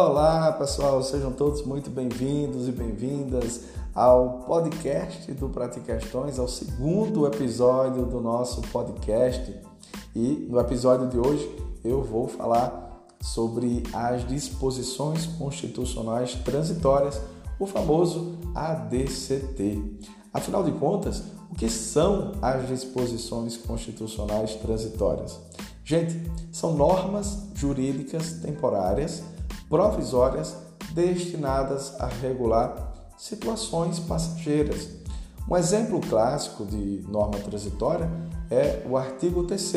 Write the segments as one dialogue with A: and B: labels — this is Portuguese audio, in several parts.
A: Olá, pessoal, sejam todos muito bem-vindos e bem-vindas ao podcast do Questões, ao segundo episódio do nosso podcast. E no episódio de hoje eu vou falar sobre as disposições constitucionais transitórias, o famoso ADCT. Afinal de contas, o que são as disposições constitucionais transitórias? Gente, são normas jurídicas temporárias provisórias destinadas a regular situações passageiras. Um exemplo clássico de norma transitória é o artigo 3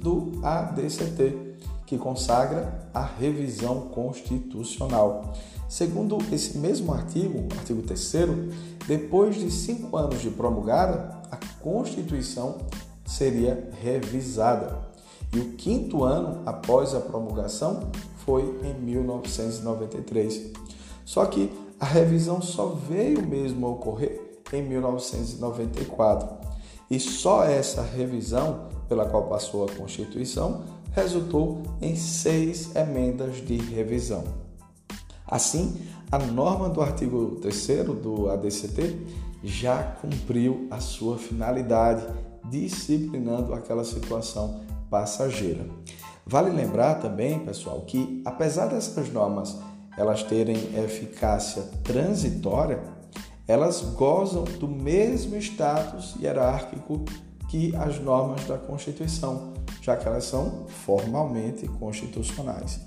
A: do ADCT, que consagra a revisão constitucional. Segundo esse mesmo artigo, artigo 3, depois de cinco anos de promulgada, a Constituição seria revisada. E o quinto ano após a promulgação foi em 1993. Só que a revisão só veio mesmo a ocorrer em 1994. E só essa revisão pela qual passou a Constituição resultou em seis emendas de revisão. Assim, a norma do artigo 3 do ADCT já cumpriu a sua finalidade, disciplinando aquela situação passageira. Vale lembrar também, pessoal, que apesar dessas normas elas terem eficácia transitória, elas gozam do mesmo status hierárquico que as normas da Constituição, já que elas são formalmente constitucionais.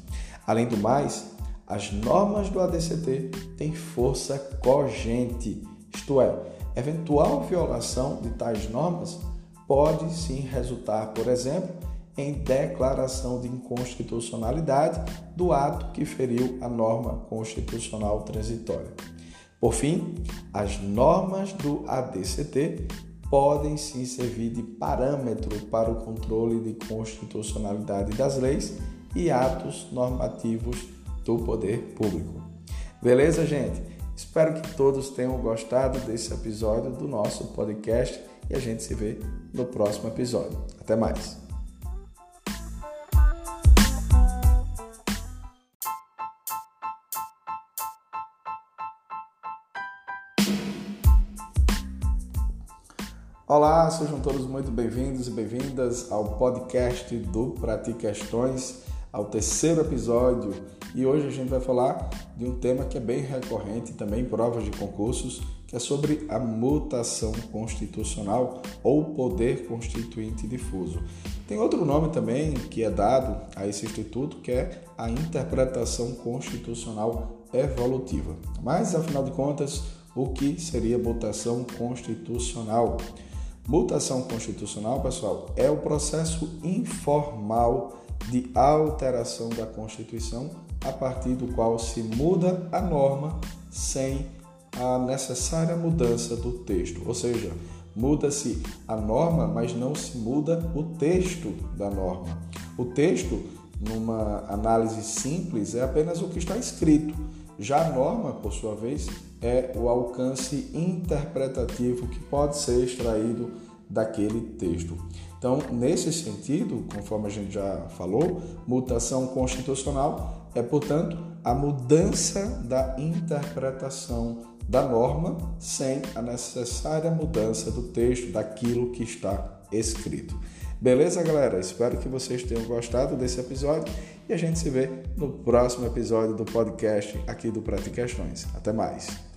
A: Além do mais, as normas do ADCT têm força cogente, isto é, eventual violação de tais normas pode sim resultar, por exemplo, em declaração de inconstitucionalidade do ato que feriu a norma constitucional transitória. Por fim, as normas do ADCT podem sim servir de parâmetro para o controle de constitucionalidade das leis e atos normativos do poder público. Beleza, gente? Espero que todos tenham gostado desse episódio do nosso podcast e a gente se vê no próximo episódio. Até mais! Olá, sejam todos muito bem-vindos e bem-vindas ao podcast do Pratique Questões, ao terceiro episódio. E hoje a gente vai falar de um tema que é bem recorrente também em provas de concursos, que é sobre a mutação constitucional ou poder constituinte difuso. Tem outro nome também que é dado a esse instituto, que é a interpretação constitucional evolutiva. Mas, afinal de contas, o que seria mutação constitucional? Mutação constitucional, pessoal, é o processo informal de alteração da Constituição a partir do qual se muda a norma sem a necessária mudança do texto. Ou seja, muda-se a norma, mas não se muda o texto da norma. O texto, numa análise simples, é apenas o que está escrito. Já a norma, por sua vez, é o alcance interpretativo que pode ser extraído daquele texto. Então, nesse sentido, conforme a gente já falou, mutação constitucional é, portanto, a mudança da interpretação da norma sem a necessária mudança do texto, daquilo que está escrito. Beleza, galera? Espero que vocês tenham gostado desse episódio e a gente se vê no próximo episódio do podcast aqui do Questões. Até mais!